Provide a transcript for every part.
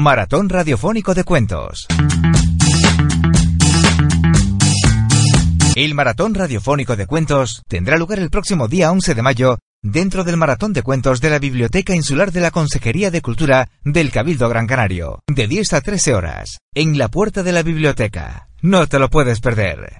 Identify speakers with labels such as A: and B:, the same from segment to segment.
A: Maratón Radiofónico de Cuentos. El Maratón Radiofónico de Cuentos tendrá lugar el próximo día 11 de mayo dentro del Maratón de Cuentos de la Biblioteca Insular de la Consejería de Cultura del Cabildo Gran Canario, de 10 a 13 horas, en la puerta de la biblioteca. No te lo puedes perder.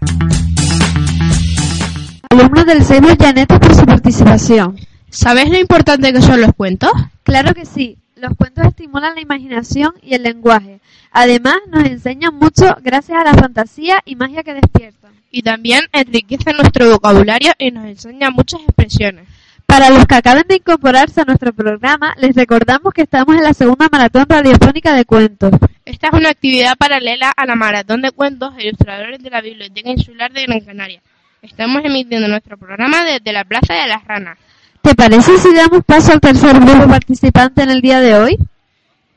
B: Alumnos del CEBU Llanetes por su participación.
C: ¿Sabes lo importante que son los cuentos?
B: Claro que sí. Los cuentos estimulan la imaginación y el lenguaje. Además, nos enseñan mucho gracias a la fantasía y magia que despiertan.
C: Y también enriquecen nuestro vocabulario y nos enseñan muchas expresiones.
B: Para los que acaben de incorporarse a nuestro programa, les recordamos que estamos en la segunda maratón radiofónica de cuentos.
C: Esta es una actividad paralela a la maratón de cuentos de ilustradores de la Biblioteca Insular de Gran Canaria. Estamos emitiendo nuestro programa desde la Plaza de las Ranas.
B: ¿Te parece si damos paso al tercer grupo participante en el día de hoy?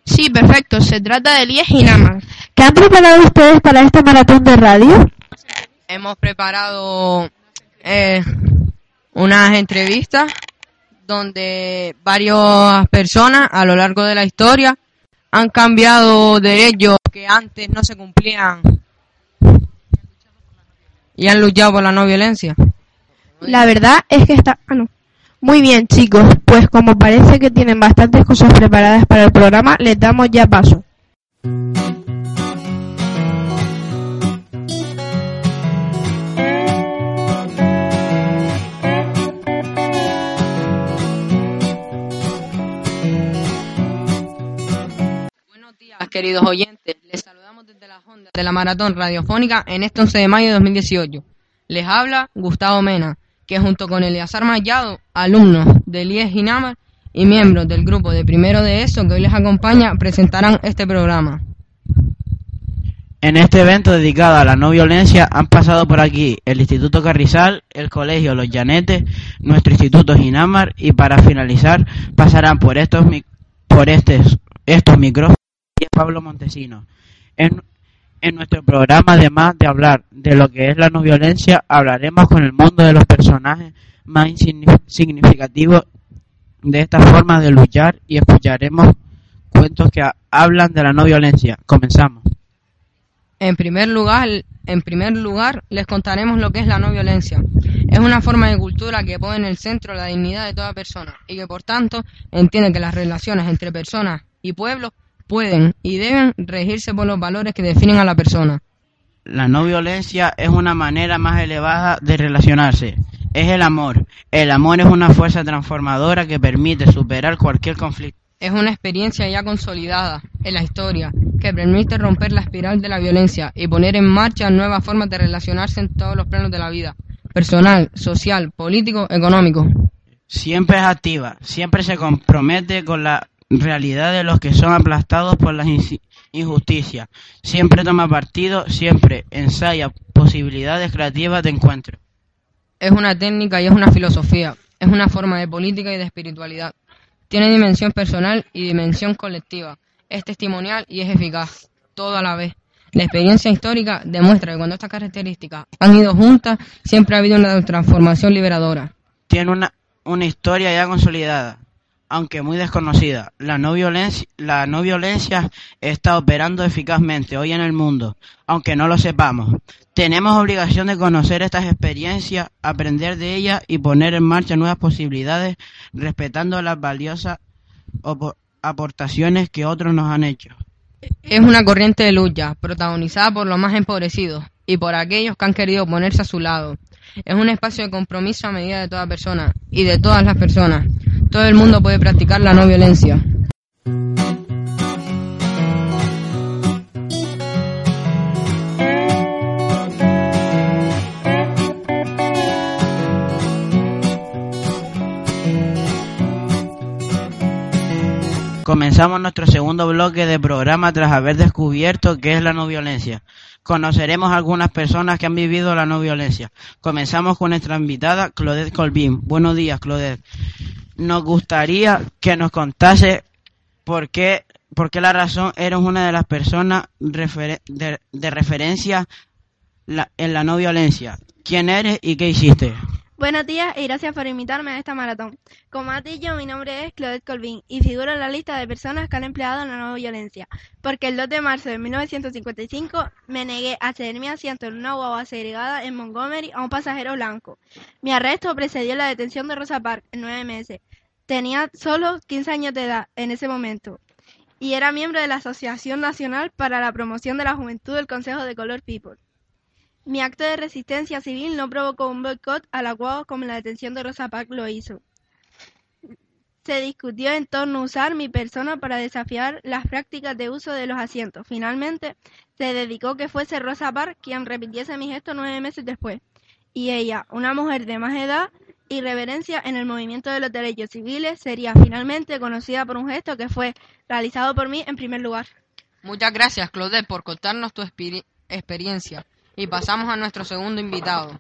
C: Sí, perfecto. Se trata de Elías y Nama.
B: ¿Qué han preparado ustedes para esta maratón de radio?
D: Hemos preparado eh, unas entrevistas donde varias personas a lo largo de la historia han cambiado derechos que antes no se cumplían y han luchado por la no violencia.
C: La verdad es que está... Ah, no. Muy bien, chicos, pues como parece que tienen bastantes cosas preparadas para el programa, les damos ya paso.
D: Buenos días, queridos oyentes. Les saludamos desde las ondas de la maratón radiofónica en este 11 de mayo de 2018. Les habla Gustavo Mena, que junto con Eleazar Mayado, alumnos del IES Ginamar y miembros del grupo de primero de ESO que hoy les acompaña, presentarán este programa.
E: En este evento dedicado a la no violencia han pasado por aquí el Instituto Carrizal, el Colegio Los Llanetes, nuestro Instituto Ginamar y para finalizar pasarán por estos por estes- estos micrófonos Pablo Montesino. En nuestro programa, además de hablar de lo que es la no violencia, hablaremos con el mundo de los personajes más significativos de esta forma de luchar y escucharemos cuentos que ha- hablan de la no violencia. Comenzamos.
D: En primer lugar, en primer lugar, les contaremos lo que es la no violencia. Es una forma de cultura que pone en el centro la dignidad de toda persona y que por tanto entiende que las relaciones entre personas y pueblos pueden y deben regirse por los valores que definen a la persona.
E: La no violencia es una manera más elevada de relacionarse. Es el amor. El amor es una fuerza transformadora que permite superar cualquier conflicto.
D: Es una experiencia ya consolidada en la historia que permite romper la espiral de la violencia y poner en marcha nuevas formas de relacionarse en todos los planos de la vida, personal, social, político, económico.
E: Siempre es activa, siempre se compromete con la realidad de los que son aplastados por las injusticias. Siempre toma partido, siempre ensaya posibilidades creativas de encuentro.
D: Es una técnica y es una filosofía, es una forma de política y de espiritualidad. Tiene dimensión personal y dimensión colectiva, es testimonial y es eficaz, todo a la vez. La experiencia histórica demuestra que cuando estas características han ido juntas, siempre ha habido una transformación liberadora.
E: Tiene una, una historia ya consolidada, aunque muy desconocida. La no, violencia, está operando eficazmente hoy en el mundo, aunque no lo sepamos. Tenemos obligación de conocer estas experiencias, aprender de ellas y poner en marcha nuevas posibilidades, respetando las valiosas aportaciones que otros nos han hecho.
D: Es una corriente de lucha, protagonizada por los más empobrecidos y por aquellos que han querido ponerse a su lado. Es un espacio de compromiso a medida de toda persona y de todas las personas. Todo el mundo puede practicar la no violencia.
E: Comenzamos nuestro segundo bloque de programa tras haber descubierto qué es la no violencia. Conoceremos a algunas personas que han vivido la no violencia. Comenzamos con nuestra invitada Claudette Colbin. Buenos días, Claudette. Nos gustaría que nos contase por qué, por qué la razón eres una de las personas de, de, referencia la, en la no violencia. ¿Quién eres y qué hiciste?
F: Buenos días y gracias por invitarme a esta maratón. Como has dicho, mi nombre es Claudette Colvin y figuro en la lista de personas que han empleado la no violencia, porque el 2 de marzo de 1955 me negué a ceder mi asiento en una guagua segregada en Montgomery a un pasajero blanco. Mi arresto precedió la detención de Rosa Parks en nueve meses. Tenía solo 15 años de edad en ese momento y era miembro de la Asociación Nacional para la Promoción de la Juventud del Consejo de Color People. Mi acto de resistencia civil no provocó un boicot a la como la detención de Rosa Parks lo hizo. Se discutió en torno a usar mi persona para desafiar las prácticas de uso de los asientos. Finalmente, se dedicó que fuese Rosa Parks quien repitiese mi gesto nueve meses después. Y ella, una mujer de más edad y reverencia en el movimiento de los derechos civiles, sería finalmente conocida por un gesto que fue realizado por mí en primer lugar.
D: Muchas gracias, Claudette, por contarnos tu experiencia. Y pasamos a nuestro segundo invitado.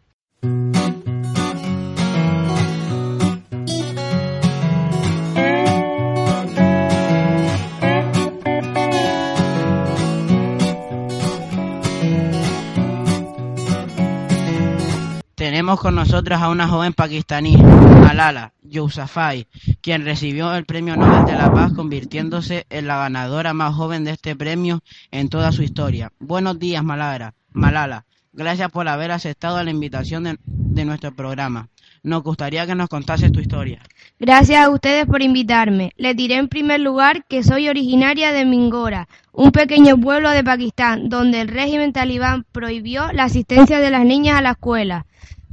E: Tenemos con nosotros a una joven pakistaní, Malala Yousafzai, quien recibió el Premio Nobel de la Paz convirtiéndose en la ganadora más joven de este premio en toda su historia. Buenos días, Malala. Malala, gracias por haber aceptado la invitación de, nuestro programa. Nos gustaría que nos contases tu historia.
G: Gracias a ustedes por invitarme. Les diré en primer lugar que soy originaria de Mingora, un pequeño pueblo de Pakistán, donde el régimen talibán prohibió la asistencia de las niñas a la escuela.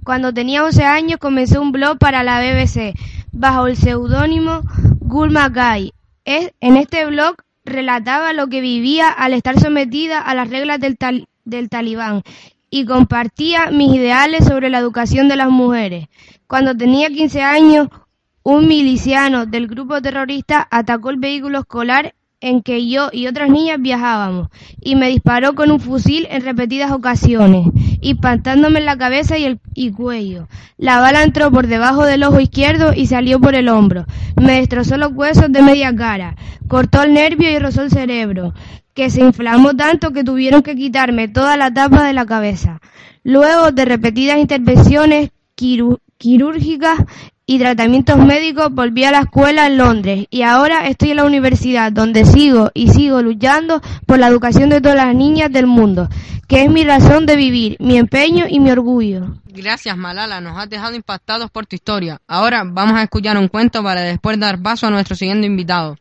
G: Cuando tenía 11 años comencé un blog para la BBC bajo el seudónimo Gulma Gai. en este blog relataba lo que vivía al estar sometida a las reglas del, talibán del talibán y compartía mis ideales sobre la educación de las mujeres. Cuando tenía 15 años, un miliciano del grupo terrorista atacó el vehículo escolar en que yo y otras niñas viajábamos y me disparó con un fusil en repetidas ocasiones, impactándome en la cabeza y el y cuello. La bala entró por debajo del ojo izquierdo y salió por el hombro. Me destrozó los huesos de media cara, cortó el nervio y rozó el cerebro que se inflamó tanto que tuvieron que quitarme toda la tapa de la cabeza. Luego de repetidas intervenciones quirúrgicas y tratamientos médicos volví a la escuela en Londres y ahora estoy en la universidad donde sigo y sigo luchando por la educación de todas las niñas del mundo, que es mi razón de vivir, mi empeño y mi orgullo.
D: Gracias Malala, nos has dejado impactados por tu historia. Ahora vamos a escuchar un cuento para después dar paso a nuestro siguiente invitado.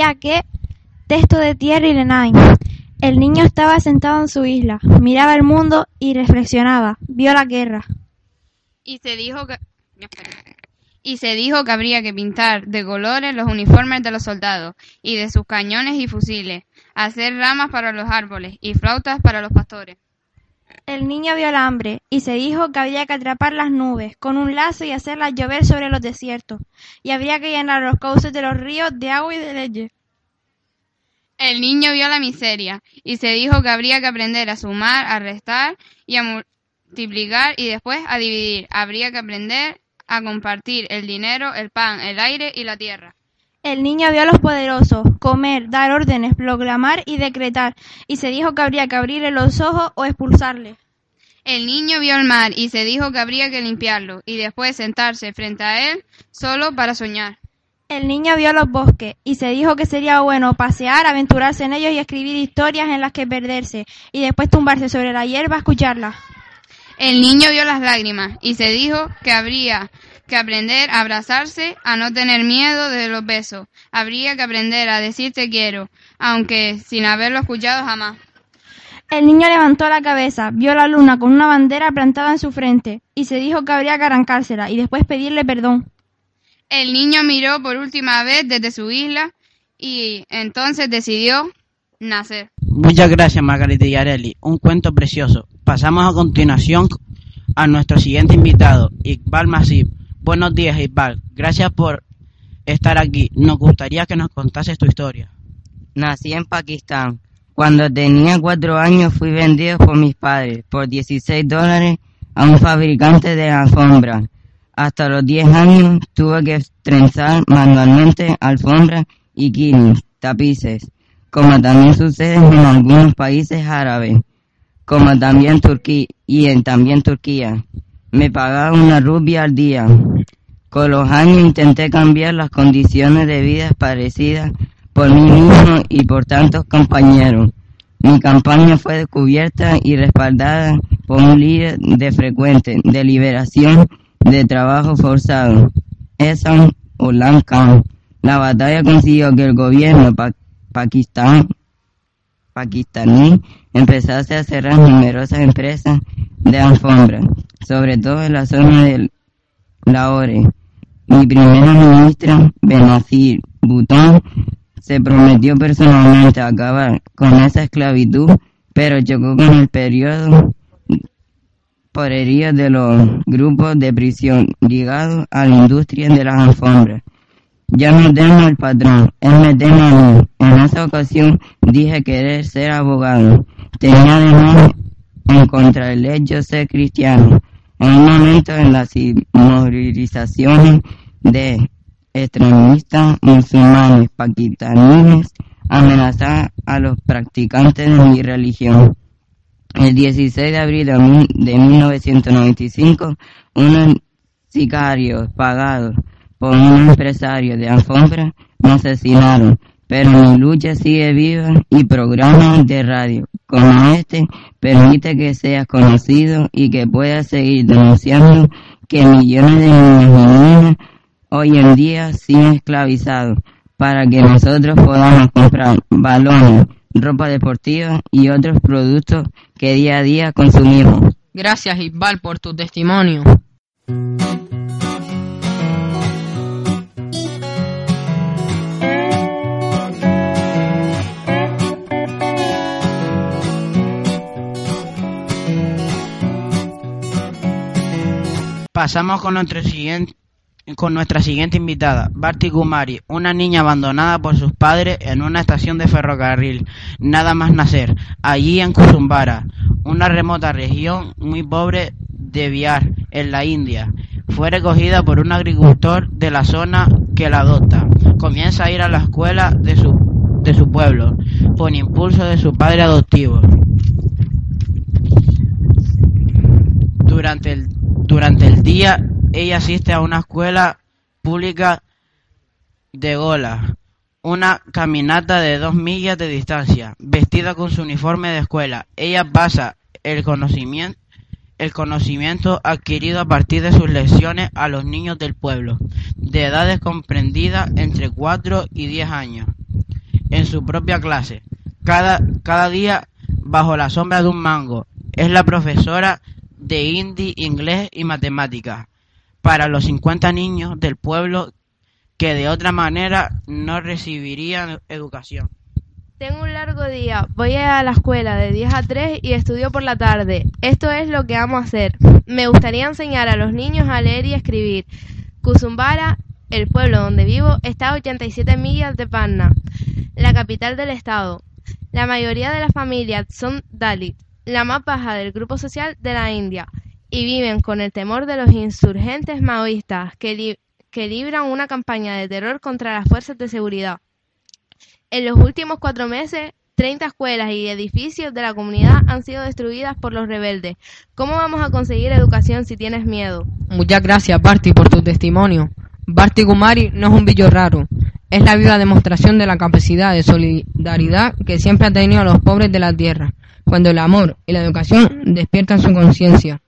H: Habría que texto de Thierry Lenain. El niño estaba sentado en su isla, miraba el mundo y reflexionaba, vio la guerra.
C: Y se dijo que y se dijo que habría que pintar de colores los uniformes de los soldados y de sus cañones y fusiles, hacer ramas para los árboles y flautas para los pastores.
H: El niño vio el hambre y se dijo que había que atrapar las nubes con un lazo y hacerlas llover sobre los desiertos, y habría que llenar los cauces de los ríos de agua y de leche.
C: El niño vio la miseria y se dijo que habría que aprender a sumar, a restar y a multiplicar y después a dividir. Habría que aprender a compartir el dinero, el pan, el aire y la tierra.
H: El niño vio a los poderosos comer, dar órdenes, proclamar y decretar, y se dijo que habría que abrirle los ojos o expulsarle.
C: El niño vio el mar y se dijo que habría que limpiarlo, y después sentarse frente a él solo para soñar.
H: El niño vio los bosques y se dijo que sería bueno pasear, aventurarse en ellos y escribir historias en las que perderse, y después tumbarse sobre la hierba a escucharlas.
C: El niño vio las lágrimas y se dijo que habría que aprender a abrazarse, a no tener miedo de los besos. Habría que aprender a decir te quiero, aunque sin haberlo escuchado jamás.
H: El niño levantó la cabeza, vio la luna con una bandera plantada en su frente y se dijo que habría que arrancársela y después pedirle perdón.
C: El niño miró por última vez desde su isla y entonces decidió nacer.
E: Muchas gracias, Margarita Yareli. Un cuento precioso. Pasamos a continuación a nuestro siguiente invitado, Iqbal Masip. Buenos días, Iqbal. Gracias por estar aquí. Nos gustaría que nos contases tu historia.
I: Nací en Pakistán. Cuando tenía cuatro años fui vendido por mis padres por 16 dólares a un fabricante de alfombras. Hasta los 10 años tuve que trenzar manualmente alfombras y quilts, tapices, como también sucede en algunos países árabes, como también Turquía y en también Turquía. Me pagaba una rubia al día. Con los años intenté cambiar las condiciones de vida parecidas por mí mismo y por tantos compañeros. Mi campaña fue descubierta y respaldada por un líder de frecuente de liberación de trabajo forzado, Esan Ulam Khan. La batalla consiguió que el gobierno pa Pakistán, pakistaní empezase a cerrar numerosas empresas de alfombra, sobre todo en la zona de Lahore. Mi primera ministra, Benazir Bhutto, se prometió personalmente acabar con esa esclavitud, pero chocó con el periodo por heridas de los grupos de prisión ligados a la industria de las alfombras. Ya no temo al patrón, él me teme a mí. En esa ocasión dije querer ser abogado. Tenía además en contra el hecho ser cristiano. En un momento en las movilizaciones de extremistas musulmanes pakistaníes amenazar a los practicantes de mi religión. El 16 de abril de 1995, unos sicarios pagados por un empresario de alfombra me asesinaron, pero mi lucha sigue viva y programas de radio como este permite que seas conocido y que puedas seguir denunciando que millones de niños hoy en día siguen esclavizados para que nosotros podamos comprar balones, ropa deportiva y otros productos que día a día consumimos.
D: Gracias, Iqbal, por tu testimonio.
E: Pasamos con, con nuestra siguiente invitada, Barty Kumari, una niña abandonada por sus padres en una estación de ferrocarril, nada más nacer, allí en Kusumbara, una remota región muy pobre de Bihar, en la India. Fue recogida por un agricultor de la zona que la adopta. Comienza a ir a la escuela de su, de su pueblo, por impulso de su padre adoptivo. Durante el, durante el día, ella asiste a una escuela pública de Gola, una caminata de dos millas de distancia, vestida con su uniforme de escuela. Ella pasa el conocimiento, el conocimiento adquirido a partir de sus lecciones a los niños del pueblo, de edades comprendidas entre 4 y 10 años, en su propia clase. Cada, cada día, bajo la sombra de un mango, es la profesora de hindi, inglés y matemáticas para los 50 niños del pueblo que de otra manera no recibirían educación.
J: Tengo un largo día, voy a la escuela de 10 a 3 y estudio por la tarde. Esto es lo que amo hacer. Me gustaría enseñar a los niños a leer y escribir. Kusumbara, el pueblo donde vivo, está a 87 millas de Panna, la capital del estado. La mayoría de las familias son Dalit, la más baja del grupo social de la India, y viven con el temor de los insurgentes maoístas que, que libran una campaña de terror contra las fuerzas de seguridad. En los últimos cuatro meses, 30 escuelas y edificios de la comunidad han sido destruidas por los rebeldes. ¿Cómo vamos a conseguir educación si tienes miedo?
D: Muchas gracias, Barty, por tu testimonio. Barty Kumari no es un billo raro. Es la viva demostración de la capacidad de solidaridad que siempre ha tenido a los pobres de la tierra, cuando el amor y la educación despiertan su conciencia.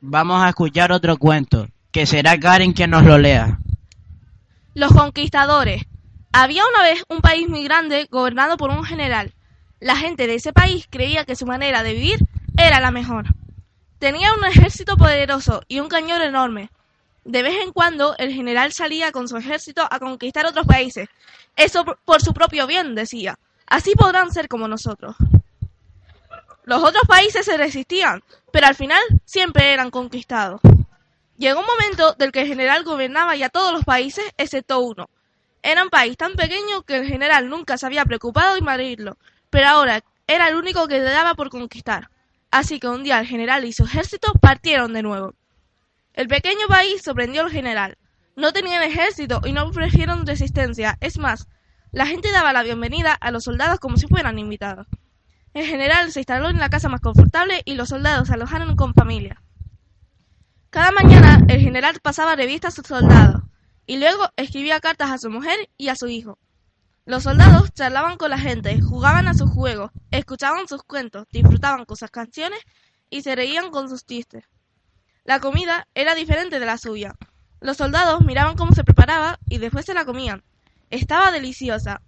E: Vamos a escuchar otro cuento, que será Karen quien nos lo lea.
K: Los conquistadores. Había una vez un país muy grande gobernado por un general. La gente de ese país creía que su manera de vivir era la mejor. Tenía un ejército poderoso y un cañón enorme. De vez en cuando el general salía con su ejército a conquistar otros países. Eso por su propio bien, decía. Así podrán ser como nosotros. Los otros países se resistían, pero al final siempre eran conquistados. Llegó un momento del que el general gobernaba ya todos los países excepto uno. Era un país tan pequeño que el general nunca se había preocupado de invadirlo, pero ahora era el único que daba por conquistar. Así que un día el general y su ejército partieron de nuevo. El pequeño país sorprendió al general. No tenían ejército y no ofrecieron resistencia. Es más, la gente daba la bienvenida a los soldados como si fueran invitados. El general se instaló en la casa más confortable y los soldados se alojaron con familia. Cada mañana el general pasaba revista a sus soldados y luego escribía cartas a su mujer y a su hijo. Los soldados charlaban con la gente, jugaban a sus juegos, escuchaban sus cuentos, disfrutaban con sus canciones y se reían con sus chistes. La comida era diferente de la suya. Los soldados miraban cómo se preparaba y después se la comían. Estaba deliciosa.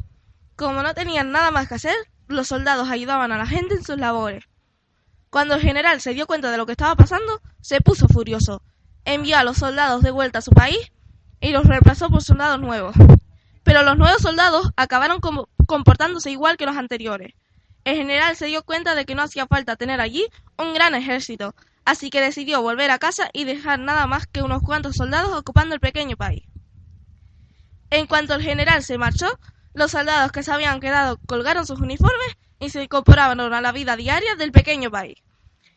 K: Como no tenían nada más que hacer, los soldados ayudaban a la gente en sus labores. Cuando el general se dio cuenta de lo que estaba pasando, se puso furioso. Envió a los soldados de vuelta a su país y los reemplazó por soldados nuevos. Pero los nuevos soldados acabaron comportándose igual que los anteriores. El general se dio cuenta de que no hacía falta tener allí un gran ejército, así que decidió volver a casa y dejar nada más que unos cuantos soldados ocupando el pequeño país. En cuanto el general se marchó, los soldados que se habían quedado colgaron sus uniformes y se incorporaron a la vida diaria del pequeño país.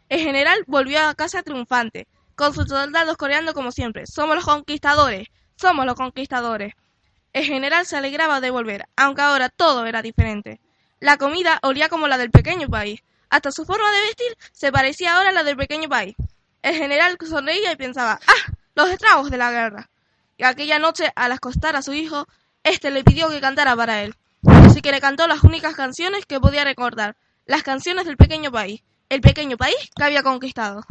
K: El general volvió a casa triunfante, con sus soldados coreando como siempre. Somos los conquistadores, somos los conquistadores. El general se alegraba de volver, aunque ahora todo era diferente. La comida olía como la del pequeño país. Hasta su forma de vestir se parecía ahora a la del pequeño país. El general sonreía y pensaba, ¡ah! Los estragos de la guerra. Y aquella noche, al acostar a su hijo, este le pidió que cantara para él, así que le cantó las únicas canciones que podía recordar, las canciones del pequeño país, el pequeño país que había conquistado.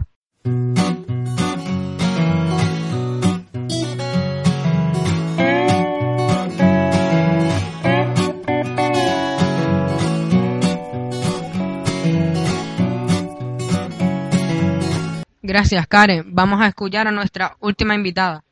D: Gracias, Karen. Vamos a escuchar a nuestra última invitada,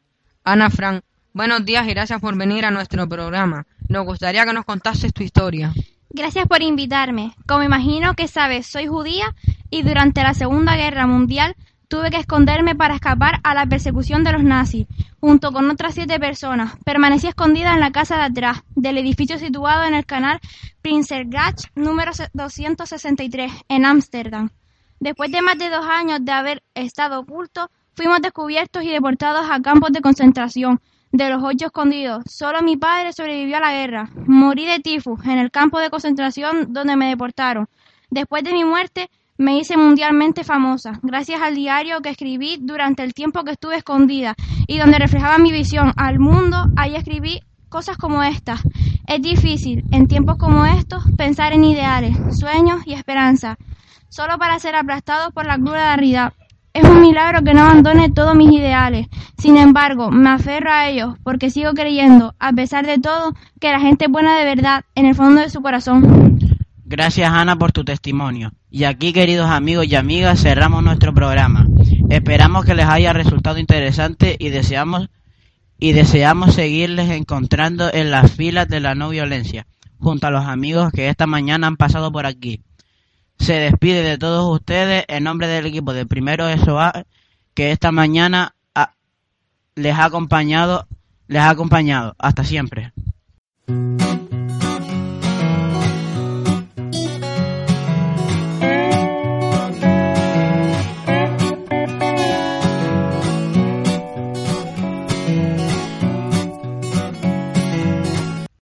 D: Ana Frank, Buenos días y gracias por venir a nuestro programa. Nos gustaría que nos contases tu historia.
H: Gracias por invitarme. Como imagino que sabes, soy judía y durante la Segunda Guerra Mundial tuve que esconderme para escapar a la persecución de los nazis. Junto con otras siete personas, permanecí escondida en la casa de atrás del edificio situado en el canal Prinsengracht número 263 en Ámsterdam. Después de más de dos años de haber estado oculto, fuimos descubiertos y deportados a campos de concentración de los ocho escondidos. Solo mi padre sobrevivió a la guerra. Morí de tifus en el campo de concentración donde me deportaron. Después de mi muerte me hice mundialmente famosa, gracias al diario que escribí durante el tiempo que estuve escondida y donde reflejaba mi visión al mundo. Ahí escribí cosas como estas. Es difícil, en tiempos como estos, pensar en ideales, sueños y esperanza, solo para ser aplastados por la cruda realidad. Es un milagro que no abandone todos mis ideales. Sin embargo, me aferro a ellos porque sigo creyendo, a pesar de todo, que la gente es buena de verdad en el fondo de su corazón.
E: Gracias Ana por tu testimonio. Y aquí, queridos amigos y amigas, cerramos nuestro programa. Esperamos que les haya resultado interesante y deseamos y deseamos seguirles encontrando en las filas de la no violencia, junto a los amigos que esta mañana han pasado por aquí se despide de todos ustedes en nombre del equipo de Primero SOA que esta mañana les ha acompañado, les ha acompañado. Hasta siempre.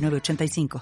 L: 6985.